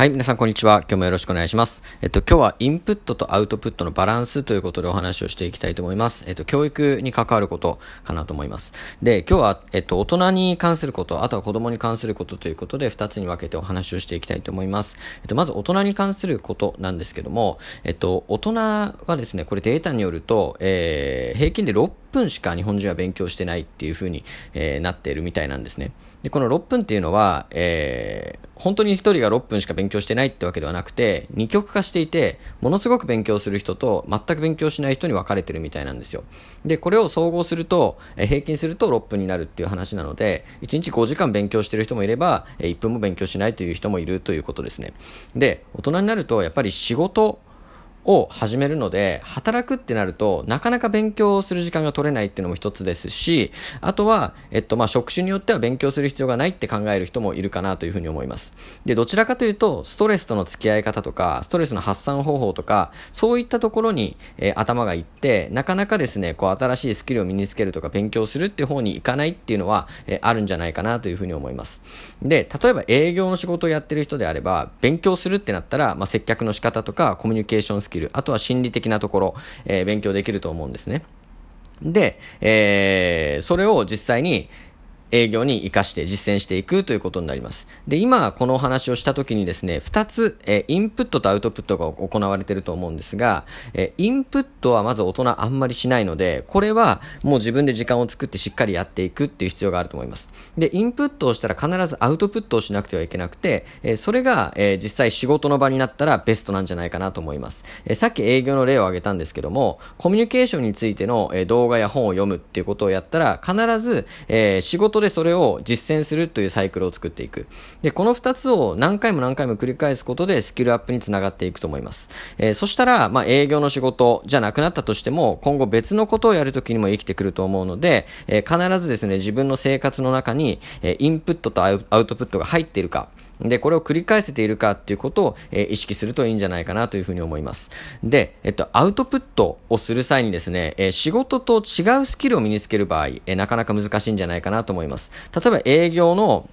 はい、皆さんこんにちは。今日もよろしくお願いします。えっと、今日はインプットとアウトプットのバランスということでお話をしていきたいと思います。えっと、教育に関わることかなと思います。で、今日は、えっと、大人に関すること、あとは子供に関することということで、二つに分けてお話をしていきたいと思います。えっと、まず大人に関することなんですけども、えっと、大人はですね、これデータによると、えー、平均で6分しか日本人は勉強してないっていう風に、えー、なっているみたいなんですね。で、この6分っていうのは、えー、本当に1人が6分しか勉強してないってわけではなくて、二極化していて、ものすごく勉強する人と全く勉強しない人に分かれてるみたいなんですよ。で、これを総合すると、えー、平均すると6分になるっていう話なので、1日5時間勉強してる人もいれば、え、1分も勉強しないという人もいるということですね。で、大人になると、やっぱり仕事、を始めるので、働くってなると、なかなか勉強する時間が取れないっていうのも一つですし、あとは、えっと、まあ、職種によっては勉強する必要がないって考える人もいるかなというふうに思います。で、どちらかというと、ストレスとの付き合い方とか、ストレスの発散方法とか、そういったところに、えー、頭がいって、なかなかですね、こう、新しいスキルを身につけるとか、勉強するっていう方に行かないっていうのは、えー、あるんじゃないかなというふうに思います。で、例えば営業の仕事をやってる人であれば、勉強するってなったら、まあ、接客の仕方とか、コミュニケーションスキル、あとは心理的なところ、えー、勉強できると思うんですね。で、えー、それを実際に、営業に活かして実践していくということになります。で、今このお話をした時にですね、二つ、えインプットとアウトプットが行われていると思うんですが、えインプットはまず大人あんまりしないので、これはもう自分で時間を作ってしっかりやっていくっていう必要があると思います。で、インプットをしたら必ずアウトプットをしなくてはいけなくて、えそれが、え実際仕事の場になったらベストなんじゃないかなと思います。えさっき営業の例を挙げたんですけども、コミュニケーションについての、え動画や本を読むっていうことをやったら、必ず、え仕事でそれを実践するというサイクルを作っていく。で、この2つを何回も何回も繰り返すことでスキルアップにつながっていくと思います。えー、そしたら、まあ、営業の仕事じゃなくなったとしても、今後別のことをやるときにも生きてくると思うので、えー、必ずですね、自分の生活の中に、え、インプットとアウトプットが入っているか、で、これを繰り返せているかっていうことを、えー、意識するといいんじゃないかなというふうに思います。で、えっと、アウトプットをする際にですね、えー、仕事と違うスキルを身につける場合、えー、なかなか難しいんじゃないかなと思います。例えば営業の、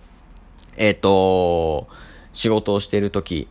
えっと、仕事をしているとき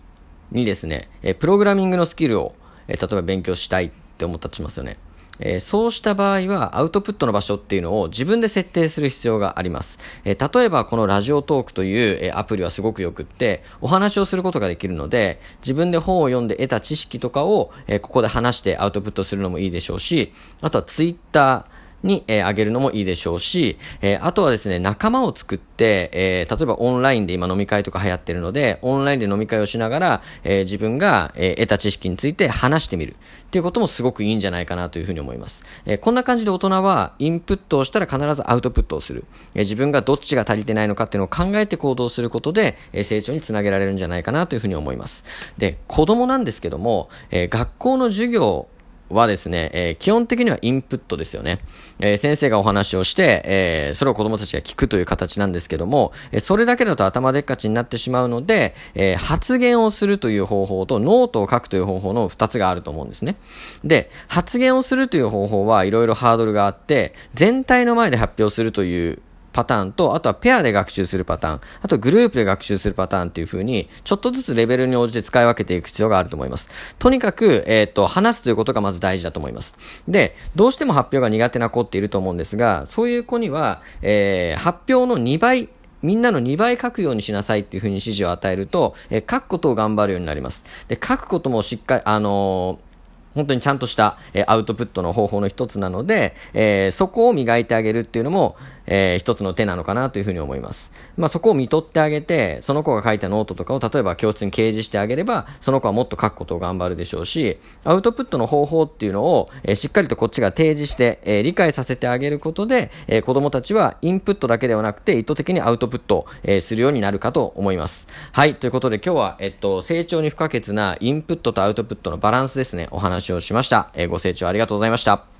にですね、えプログラミングのスキルを、え例えば勉強したいって思ったとしますよね。えー、そうした場合はアウトプットの場所っていうのを自分で設定する必要があります。えー、例えばこのラジオトークという、えー、アプリはすごくよくってお話をすることができるので自分で本を読んで得た知識とかを、えここで話してアウトプットするのもいいでしょうしあとはツイッターに、えー、あげるのもいいでしょうし、えー、あとはですね、仲間を作って、えー、例えばオンラインで今飲み会とか流行ってるので、オンラインで飲み会をしながら、えー、自分が、えー、得た知識について話してみるっていうこともすごくいいんじゃないかなというふうに思います。えー、こんな感じで大人はインプットをしたら必ずアウトプットをする。えー、自分がどっちが足りてないのかっていうのを考えて行動することで、えー、成長につなげられるんじゃないかなというふうに思います。で、子供なんですけども、えー、学校の授業はですね、えー、基本的にはインプットですよね。えー、先生がお話をして、えー、それを子供たちが聞くという形なんですけども、えそれだけだと頭でっかちになってしまうので、え発言をするという方法とノートを書くという方法の2つがあると思うんですね。で、発言をするという方法はいろいろハードルがあって、全体の前で発表するというパターンと、あとはペアで学習するパターン、あとグループで学習するパターンっていう風に、ちょっとずつレベルに応じて使い分けていく必要があると思います。とにかく、えっ、ー、と、話すということがまず大事だと思います。で、どうしても発表が苦手な子っていると思うんですが、そういう子には、えー、発表の2倍、みんなの2倍書くようにしなさいっていう風に指示を与えると、えー、書くことを頑張るようになります。で、書くこともしっかり、あのー本当にちゃんとした、えアウトプットの方法の一つなので、えー、そこを磨いてあげるっていうのも、えー、一つの手なのかなというふうに思います。まあ、そこを見とってあげて、その子が書いたノートとかを例えば教室に掲示してあげれば、その子はもっと書くことを頑張るでしょうし、アウトプットの方法っていうのを、えー、しっかりとこっちが提示して、えー、理解させてあげることで、えー、子供たちはインプットだけではなくて、意図的にアウトプットを、えー、するようになるかと思います。はい、ということで今日は、えっと、成長に不可欠なインプットとアウトプットのバランスですね、お話をしました。えー、ご清聴ありがとうございました。